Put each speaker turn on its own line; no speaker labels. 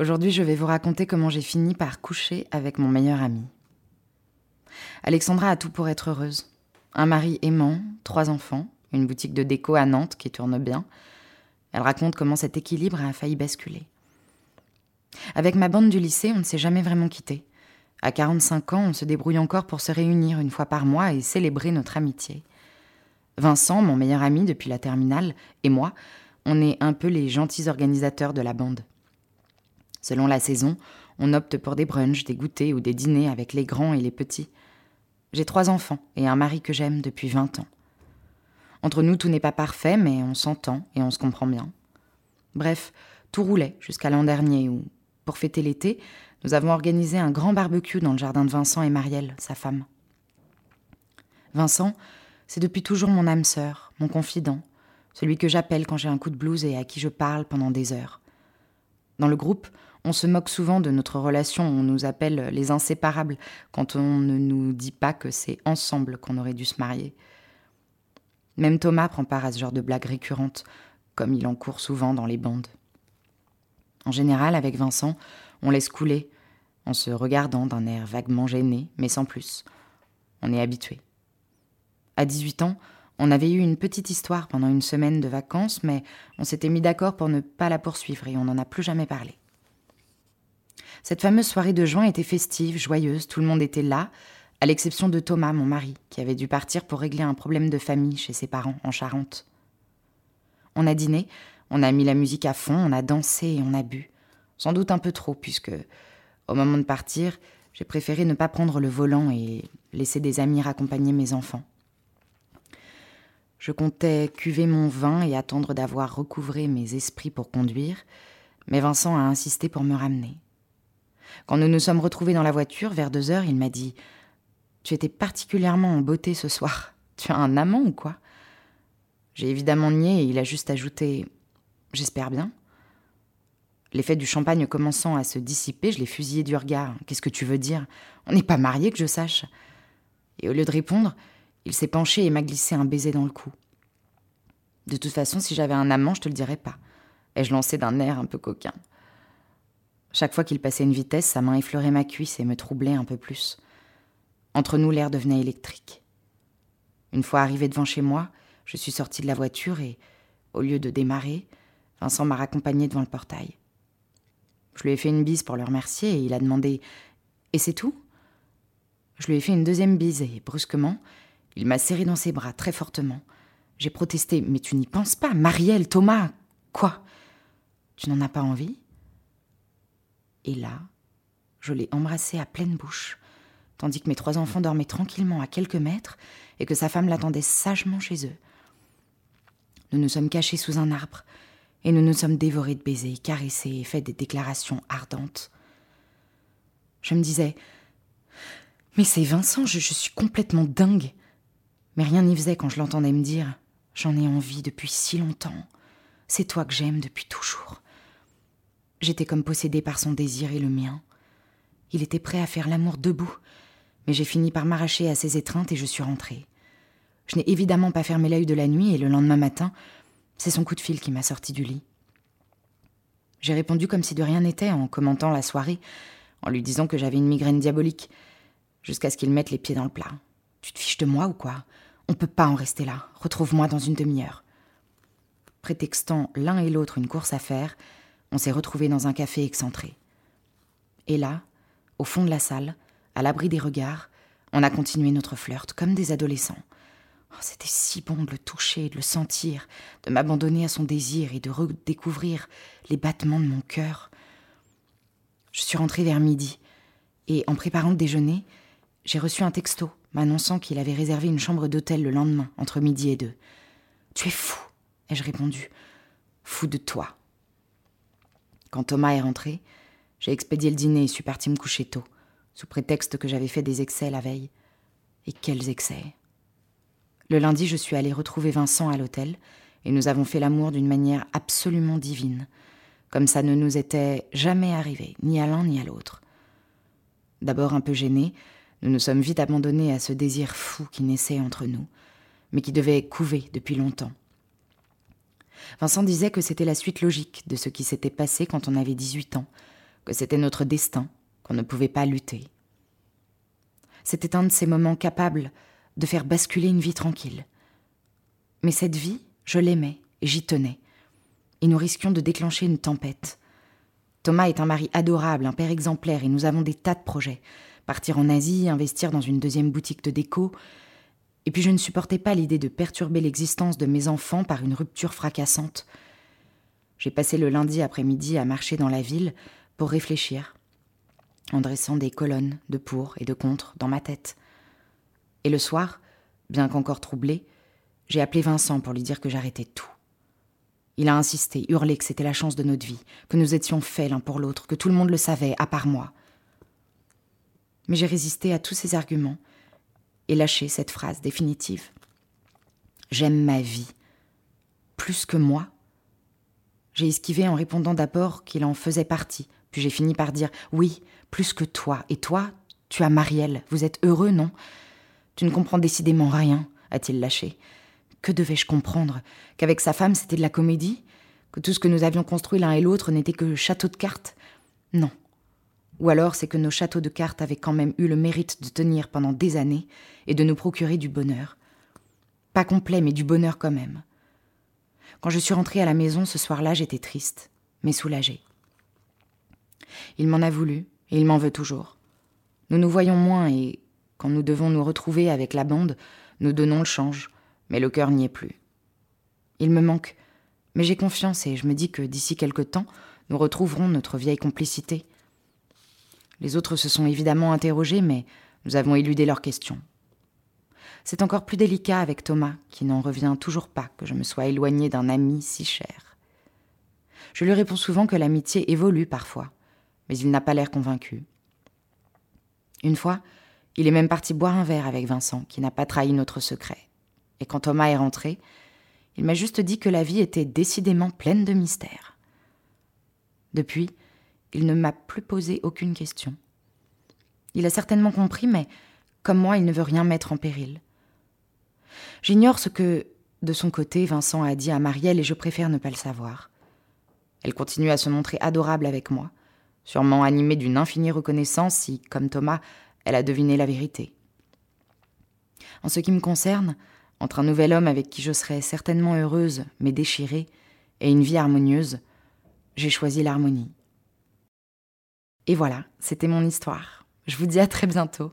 Aujourd'hui, je vais vous raconter comment j'ai fini par coucher avec mon meilleur ami. Alexandra a tout pour être heureuse. Un mari aimant, trois enfants, une boutique de déco à Nantes qui tourne bien. Elle raconte comment cet équilibre a failli basculer. Avec ma bande du lycée, on ne s'est jamais vraiment quitté. À 45 ans, on se débrouille encore pour se réunir une fois par mois et célébrer notre amitié. Vincent, mon meilleur ami depuis la terminale, et moi, on est un peu les gentils organisateurs de la bande. Selon la saison, on opte pour des brunchs, des goûters ou des dîners avec les grands et les petits. J'ai trois enfants et un mari que j'aime depuis 20 ans. Entre nous, tout n'est pas parfait, mais on s'entend et on se comprend bien. Bref, tout roulait jusqu'à l'an dernier où, pour fêter l'été, nous avons organisé un grand barbecue dans le jardin de Vincent et Marielle, sa femme. Vincent, c'est depuis toujours mon âme sœur, mon confident, celui que j'appelle quand j'ai un coup de blues et à qui je parle pendant des heures. Dans le groupe, on se moque souvent de notre relation, on nous appelle les inséparables quand on ne nous dit pas que c'est ensemble qu'on aurait dû se marier. Même Thomas prend part à ce genre de blagues récurrentes, comme il en court souvent dans les bandes. En général, avec Vincent, on laisse couler, en se regardant d'un air vaguement gêné, mais sans plus. On est habitué. À 18 ans, on avait eu une petite histoire pendant une semaine de vacances, mais on s'était mis d'accord pour ne pas la poursuivre et on n'en a plus jamais parlé. Cette fameuse soirée de juin était festive, joyeuse, tout le monde était là, à l'exception de Thomas, mon mari, qui avait dû partir pour régler un problème de famille chez ses parents en Charente. On a dîné, on a mis la musique à fond, on a dansé et on a bu. Sans doute un peu trop, puisque, au moment de partir, j'ai préféré ne pas prendre le volant et laisser des amis raccompagner mes enfants. Je comptais cuver mon vin et attendre d'avoir recouvré mes esprits pour conduire, mais Vincent a insisté pour me ramener. Quand nous nous sommes retrouvés dans la voiture, vers deux heures, il m'a dit Tu étais particulièrement en beauté ce soir. Tu as un amant ou quoi? J'ai évidemment nié et il a juste ajouté J'espère bien. L'effet du champagne commençant à se dissiper, je l'ai fusillé du regard. Qu'est-ce que tu veux dire? On n'est pas mariés, que je sache. Et au lieu de répondre, il s'est penché et m'a glissé un baiser dans le cou. De toute façon, si j'avais un amant, je te le dirais pas. Ai-je lancé d'un air un peu coquin. Chaque fois qu'il passait une vitesse, sa main effleurait ma cuisse et me troublait un peu plus. Entre nous, l'air devenait électrique. Une fois arrivé devant chez moi, je suis sortie de la voiture et, au lieu de démarrer, Vincent m'a raccompagné devant le portail. Je lui ai fait une bise pour le remercier et il a demandé Et c'est tout? Je lui ai fait une deuxième bise et, brusquement, il m'a serré dans ses bras très fortement. J'ai protesté Mais tu n'y penses pas, Marielle, Thomas Quoi Tu n'en as pas envie? Et là, je l'ai embrassé à pleine bouche, tandis que mes trois enfants dormaient tranquillement à quelques mètres et que sa femme l'attendait sagement chez eux. Nous nous sommes cachés sous un arbre et nous nous sommes dévorés de baisers, caressés et fait des déclarations ardentes. Je me disais Mais c'est Vincent, je, je suis complètement dingue. Mais rien n'y faisait quand je l'entendais me dire J'en ai envie depuis si longtemps. C'est toi que j'aime depuis toujours. J'étais comme possédée par son désir et le mien. Il était prêt à faire l'amour debout, mais j'ai fini par m'arracher à ses étreintes et je suis rentrée. Je n'ai évidemment pas fermé l'œil de la nuit et le lendemain matin, c'est son coup de fil qui m'a sorti du lit. J'ai répondu comme si de rien n'était en commentant la soirée, en lui disant que j'avais une migraine diabolique, jusqu'à ce qu'il mette les pieds dans le plat. Tu te fiches de moi ou quoi? On peut pas en rester là. Retrouve-moi dans une demi-heure. Prétextant l'un et l'autre une course à faire, on s'est retrouvés dans un café excentré. Et là, au fond de la salle, à l'abri des regards, on a continué notre flirt comme des adolescents. Oh, C'était si bon de le toucher, de le sentir, de m'abandonner à son désir et de redécouvrir les battements de mon cœur. Je suis rentrée vers midi, et en préparant le déjeuner, j'ai reçu un texto m'annonçant qu'il avait réservé une chambre d'hôtel le lendemain, entre midi et deux. Tu es fou, ai-je répondu. Fou de toi. Quand Thomas est rentré, j'ai expédié le dîner et suis partie me coucher tôt, sous prétexte que j'avais fait des excès la veille. Et quels excès Le lundi, je suis allée retrouver Vincent à l'hôtel, et nous avons fait l'amour d'une manière absolument divine, comme ça ne nous était jamais arrivé, ni à l'un ni à l'autre. D'abord un peu gênés, nous nous sommes vite abandonnés à ce désir fou qui naissait entre nous, mais qui devait couver depuis longtemps. Vincent disait que c'était la suite logique de ce qui s'était passé quand on avait 18 ans, que c'était notre destin, qu'on ne pouvait pas lutter. C'était un de ces moments capables de faire basculer une vie tranquille. Mais cette vie, je l'aimais et j'y tenais. Et nous risquions de déclencher une tempête. Thomas est un mari adorable, un père exemplaire, et nous avons des tas de projets. Partir en Asie, investir dans une deuxième boutique de déco, et puis je ne supportais pas l'idée de perturber l'existence de mes enfants par une rupture fracassante. J'ai passé le lundi après-midi à marcher dans la ville pour réfléchir, en dressant des colonnes de pour et de contre dans ma tête. Et le soir, bien qu'encore troublé, j'ai appelé Vincent pour lui dire que j'arrêtais tout. Il a insisté, hurlé que c'était la chance de notre vie, que nous étions faits l'un pour l'autre, que tout le monde le savait, à part moi. Mais j'ai résisté à tous ces arguments et lâché cette phrase définitive. J'aime ma vie. Plus que moi. J'ai esquivé en répondant d'abord qu'il en faisait partie, puis j'ai fini par dire oui, plus que toi. Et toi, tu as Marielle. Vous êtes heureux, non? Tu ne comprends décidément rien, a-t-il lâché. Que devais-je comprendre? Qu'avec sa femme, c'était de la comédie? Que tout ce que nous avions construit l'un et l'autre n'était que château de cartes? Non. Ou alors c'est que nos châteaux de cartes avaient quand même eu le mérite de tenir pendant des années et de nous procurer du bonheur. Pas complet, mais du bonheur quand même. Quand je suis rentrée à la maison ce soir-là, j'étais triste, mais soulagée. Il m'en a voulu, et il m'en veut toujours. Nous nous voyons moins, et quand nous devons nous retrouver avec la bande, nous donnons le change, mais le cœur n'y est plus. Il me manque, mais j'ai confiance et je me dis que d'ici quelque temps, nous retrouverons notre vieille complicité. Les autres se sont évidemment interrogés, mais nous avons éludé leurs questions. C'est encore plus délicat avec Thomas, qui n'en revient toujours pas que je me sois éloignée d'un ami si cher. Je lui réponds souvent que l'amitié évolue parfois, mais il n'a pas l'air convaincu. Une fois, il est même parti boire un verre avec Vincent, qui n'a pas trahi notre secret. Et quand Thomas est rentré, il m'a juste dit que la vie était décidément pleine de mystères. Depuis, il ne m'a plus posé aucune question. Il a certainement compris, mais comme moi, il ne veut rien mettre en péril. J'ignore ce que, de son côté, Vincent a dit à Marielle et je préfère ne pas le savoir. Elle continue à se montrer adorable avec moi, sûrement animée d'une infinie reconnaissance si, comme Thomas, elle a deviné la vérité. En ce qui me concerne, entre un nouvel homme avec qui je serais certainement heureuse, mais déchirée, et une vie harmonieuse, j'ai choisi l'harmonie. Et voilà, c'était mon histoire. Je vous dis à très bientôt.